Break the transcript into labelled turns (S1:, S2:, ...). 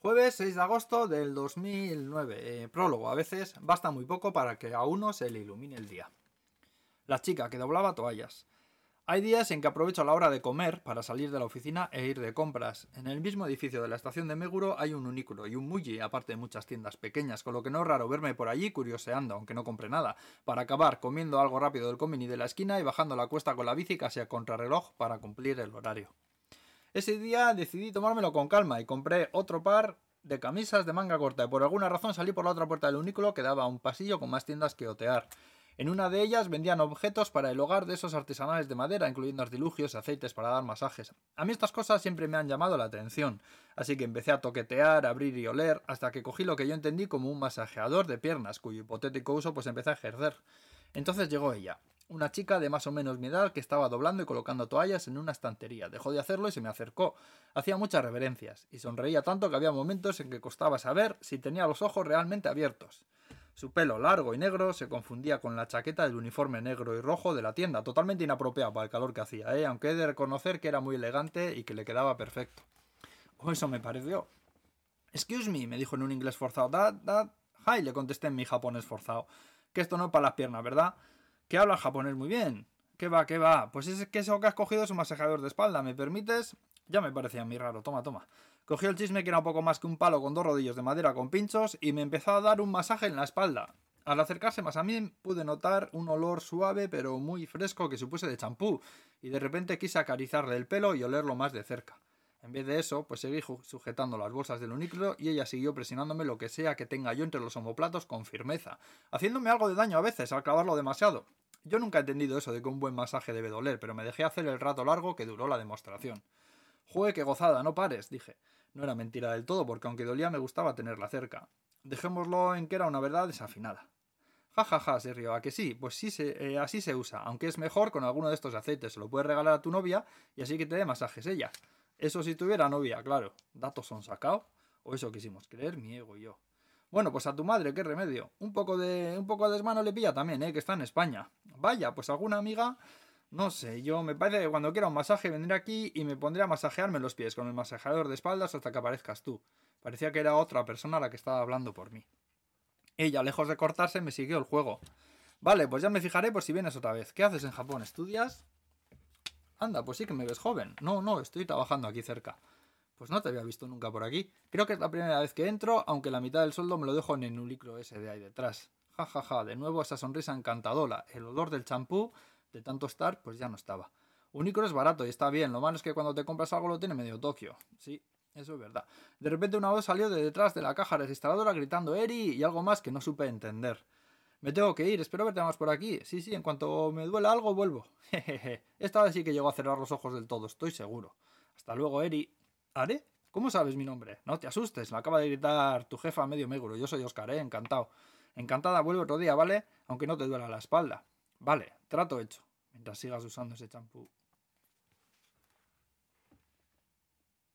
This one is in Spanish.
S1: Jueves 6 de agosto del 2009. Eh, prólogo. A veces basta muy poco para que a uno se le ilumine el día. La chica que doblaba toallas. Hay días en que aprovecho la hora de comer para salir de la oficina e ir de compras. En el mismo edificio de la estación de Meguro hay un unículo y un Muji, aparte de muchas tiendas pequeñas, con lo que no es raro verme por allí curioseando, aunque no compre nada, para acabar comiendo algo rápido del comini de la esquina y bajando la cuesta con la bici casi a contrarreloj para cumplir el horario. Ese día decidí tomármelo con calma y compré otro par de camisas de manga corta y por alguna razón salí por la otra puerta del unículo que daba a un pasillo con más tiendas que otear. En una de ellas vendían objetos para el hogar de esos artesanales de madera, incluyendo artilugios y aceites para dar masajes. A mí estas cosas siempre me han llamado la atención, así que empecé a toquetear, abrir y oler, hasta que cogí lo que yo entendí como un masajeador de piernas, cuyo hipotético uso pues empecé a ejercer. Entonces llegó ella, una chica de más o menos mi edad que estaba doblando y colocando toallas en una estantería. Dejó de hacerlo y se me acercó. Hacía muchas reverencias y sonreía tanto que había momentos en que costaba saber si tenía los ojos realmente abiertos. Su pelo largo y negro se confundía con la chaqueta del uniforme negro y rojo de la tienda, totalmente inapropiado para el calor que hacía, ¿eh? aunque he de reconocer que era muy elegante y que le quedaba perfecto. O eso me pareció. Excuse me, me dijo en un inglés forzado. Dad, dad. Hi, le contesté en mi japonés forzado. Que esto no es para las piernas, ¿verdad? Que habla japonés muy bien. ¿Qué va, qué va? Pues es que eso que has cogido es un masajeador de espalda, ¿me permites? Ya me parecía muy raro, toma, toma. Cogió el chisme que era un poco más que un palo con dos rodillos de madera con pinchos y me empezó a dar un masaje en la espalda. Al acercarse más a mí pude notar un olor suave pero muy fresco que supuse de champú y de repente quise acariciarle el pelo y olerlo más de cerca. En vez de eso, pues seguí sujetando las bolsas del unículo y ella siguió presionándome lo que sea que tenga yo entre los homoplatos con firmeza, haciéndome algo de daño a veces al clavarlo demasiado. Yo nunca he entendido eso de que un buen masaje debe doler, pero me dejé hacer el rato largo que duró la demostración. Jue, qué gozada, no pares, dije. No era mentira del todo, porque aunque dolía me gustaba tenerla cerca. Dejémoslo en que era una verdad desafinada. Ja, ja, ja, se rió. ¿A que sí? Pues sí, se, eh, así se usa, aunque es mejor con alguno de estos aceites. Se lo puedes regalar a tu novia y así que te dé masajes ella. Eso si tuviera novia, claro. ¿Datos son sacados? O eso quisimos creer mi ego y yo. Bueno, pues a tu madre, qué remedio. Un poco de un poco de desmano le pilla también, ¿eh? que está en España. Vaya, pues alguna amiga, no sé, yo me parece que cuando quiera un masaje vendré aquí y me pondré a masajearme los pies con el masajeador de espaldas hasta que aparezcas tú. Parecía que era otra persona la que estaba hablando por mí. Ella, lejos de cortarse, me siguió el juego. Vale, pues ya me fijaré por si vienes otra vez. ¿Qué haces en Japón? ¿Estudias? Anda, pues sí que me ves joven. No, no, estoy trabajando aquí cerca. Pues no te había visto nunca por aquí. Creo que es la primera vez que entro, aunque la mitad del sueldo me lo dejo en el uniclo ese de ahí detrás. Ja, ja, ja, de nuevo esa sonrisa encantadora. El olor del champú, de tanto estar, pues ya no estaba. Unicro es barato y está bien, lo malo es que cuando te compras algo lo tiene medio Tokio. Sí, eso es verdad. De repente una voz salió de detrás de la caja registradora gritando Eri y algo más que no supe entender. Me tengo que ir, espero verte más por aquí. Sí, sí, en cuanto me duela algo vuelvo. Jejeje. Esta vez sí que llego a cerrar los ojos del todo, estoy seguro. Hasta luego, Eri. ¿Are? ¿Cómo sabes mi nombre? No te asustes, me acaba de gritar tu jefa medio meguro. Yo soy Oscar, ¿eh? Encantado. Encantada, vuelve otro día, ¿vale? Aunque no te duela la espalda. Vale, trato hecho. Mientras sigas usando ese champú.